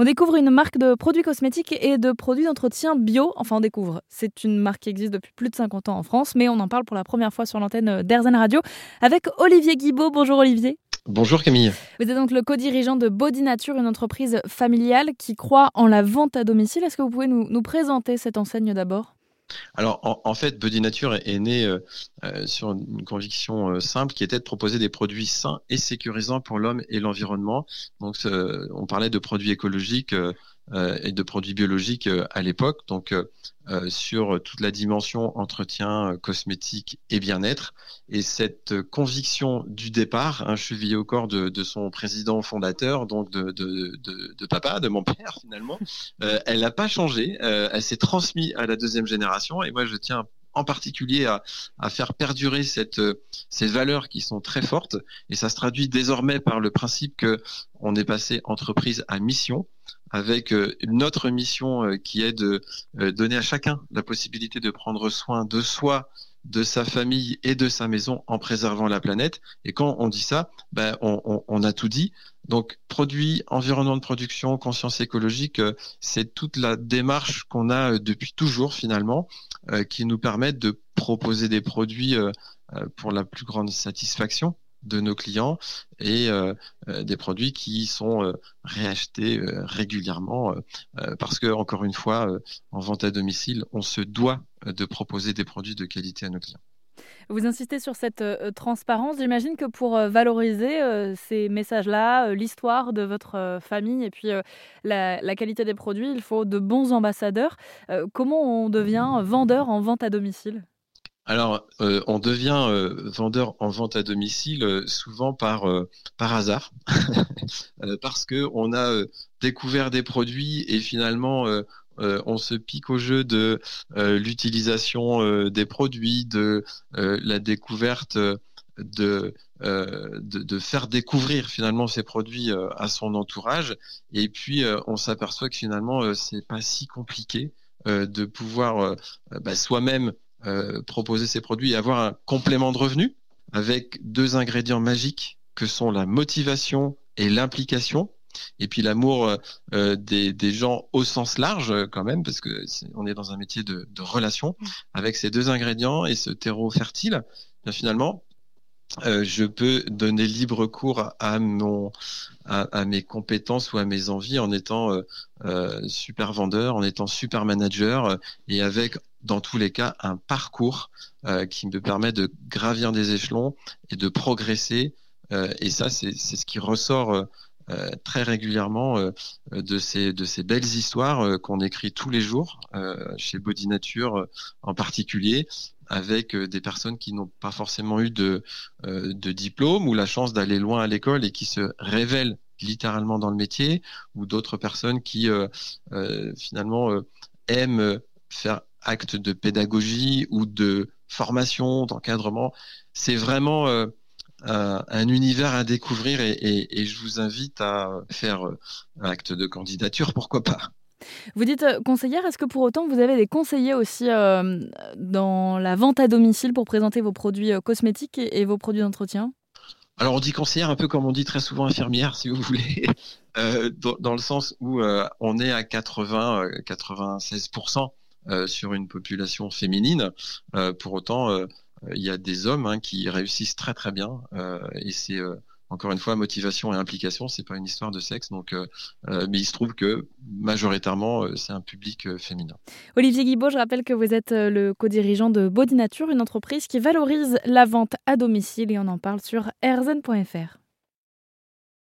On découvre une marque de produits cosmétiques et de produits d'entretien bio. Enfin, on découvre. C'est une marque qui existe depuis plus de 50 ans en France, mais on en parle pour la première fois sur l'antenne d'Airzen Radio avec Olivier Guibaud. Bonjour Olivier. Bonjour Camille. Vous êtes donc le co-dirigeant de Body Nature, une entreprise familiale qui croit en la vente à domicile. Est-ce que vous pouvez nous, nous présenter cette enseigne d'abord? Alors en, fait, Body Nature est, né euh, euh, sur une conviction euh, simple qui était de proposer des produits sains et sécurisants pour l'homme et l'environnement. Donc on parlait de produits écologiques et de produits biologiques à l'époque. Donc sur toute la dimension entretien, cosmétique et bien-être. Et cette conviction du départ, un chevillé au corps de, son président fondateur, donc de, de, papa, de mon père finalement, elle n'a pas changé. elle s'est transmise à la deuxième génération. Et moi, je tiens en particulier à, à faire perdurer cette, ces valeurs qui sont très fortes. Et ça se traduit désormais par le principe que on est passé entreprise à mission avec euh, une autre mission euh, qui est de euh, donner à chacun la possibilité de prendre soin de soi, de sa famille et de sa maison en préservant la planète. Et quand on dit ça, ben, on, on, a tout dit. Donc, produit, environnement de production, conscience écologique, c'est toute la démarche qu'on a depuis toujours finalement, qui nous permet de proposer des produits pour la plus grande satisfaction de nos clients et euh, euh, des produits qui sont euh, réachetés régulièrement parce que encore une fois en vente à domicile on se doit de proposer des produits de qualité à nos clients. Vous insistez sur cette transparence. J'imagine que pour valoriser ces messages-là, l'histoire de votre famille et puis la, la, qualité des produits, il faut de bons ambassadeurs. comment on devient vendeur en vente à domicile? Alors, euh, on devient euh, vendeur en vente à domicile euh, souvent par par hasard, parce que on a découvert des produits et finalement on se pique au jeu de l'utilisation des produits, de la découverte de, de, faire découvrir finalement ces produits à son entourage. Et puis on s'aperçoit que finalement c'est pas si compliqué de pouvoir bah, soi-même euh, proposer ces produits et avoir un complément de revenu avec deux ingrédients magiques que sont la motivation et l'implication. Et puis l'amour euh, des, des, gens au sens large quand même, parce que est, on est dans un métier de, de relation. Mmh. Avec ces deux ingrédients et ce terreau fertile, bien finalement, euh, je peux donner libre cours à mes compétences ou à mes envies en étant euh, euh super vendeur, en étant super manager et avec dans tous les cas un parcours euh, qui me permet de gravir des échelons et de progresser. Euh, et ça, c'est ce qui ressort euh, très régulièrement de ces de ces belles histoires qu'on écrit tous les jours chez Body Nature en particulier avec des personnes qui n'ont pas forcément eu de de diplôme ou la chance d'aller loin à l'école et qui se révèlent littéralement dans le métier ou d'autres personnes qui finalement aiment faire acte de pédagogie ou de formation, d'encadrement. C'est vraiment euh, un, univers à découvrir et, je vous invite à faire un euh, acte de candidature, pourquoi pas. Vous dites euh, conseillère, est-ce que pour autant vous avez des conseillers aussi dans la vente à domicile pour présenter vos produits cosmétiques et, vos produits d'entretien? Alors on dit conseillère un peu comme on dit très souvent infirmière si vous voulez, dans, dans, le sens où on est à 80-96% euh, sur une population féminine. Pour autant, il y a des hommes hein, qui réussissent très très bien et c'est encore une fois, motivation et implication, c'est pas une histoire de sexe. Donc, mais il se trouve que majoritairement, c'est un public féminin. Olivier Guibaud, je rappelle que vous êtes le co-dirigeant de Body Nature, une entreprise qui valorise la vente à domicile et on en parle sur erzen.fr.